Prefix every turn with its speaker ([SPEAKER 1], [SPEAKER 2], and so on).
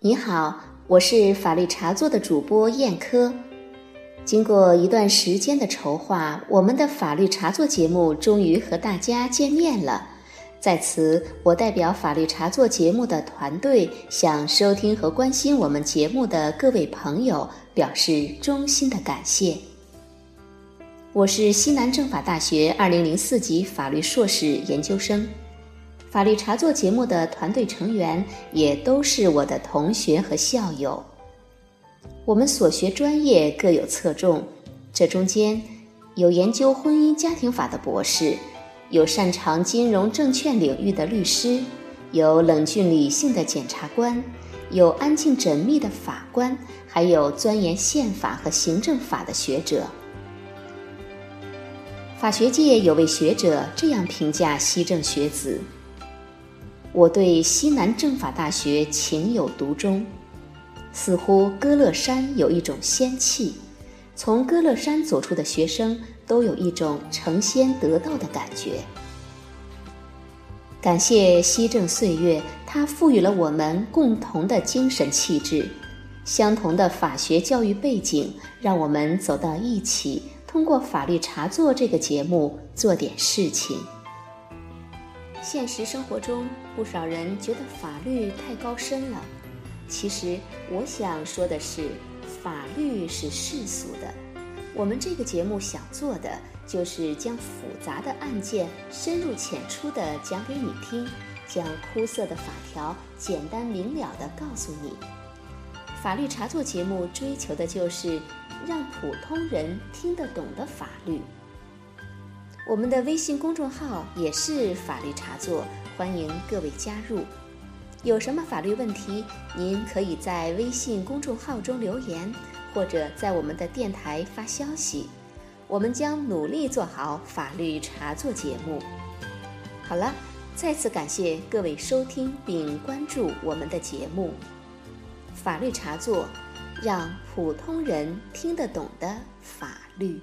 [SPEAKER 1] 你好，我是法律茶座的主播燕科。经过一段时间的筹划，我们的法律茶座节目终于和大家见面了。在此，我代表法律茶座节目的团队，向收听和关心我们节目的各位朋友表示衷心的感谢。我是西南政法大学二零零四级法律硕士研究生。法律茶座节目的团队成员也都是我的同学和校友。我们所学专业各有侧重，这中间有研究婚姻家庭法的博士，有擅长金融证券领域的律师，有冷峻理性的检察官，有安静缜密的法官，还有钻研宪法和行政法的学者。法学界有位学者这样评价西政学子。我对西南政法大学情有独钟，似乎歌乐山有一种仙气，从歌乐山走出的学生都有一种成仙得道的感觉。感谢西政岁月，它赋予了我们共同的精神气质，相同的法学教育背景，让我们走到一起，通过法律茶座这个节目做点事情。现实生活中，不少人觉得法律太高深了。其实，我想说的是，法律是世俗的。我们这个节目想做的，就是将复杂的案件深入浅出地讲给你听，将枯涩的法条简单明了地告诉你。法律茶座节目追求的就是让普通人听得懂的法律。我们的微信公众号也是法律茶座，欢迎各位加入。有什么法律问题，您可以在微信公众号中留言，或者在我们的电台发消息，我们将努力做好法律茶座节目。好了，再次感谢各位收听并关注我们的节目。法律茶座，让普通人听得懂的法律。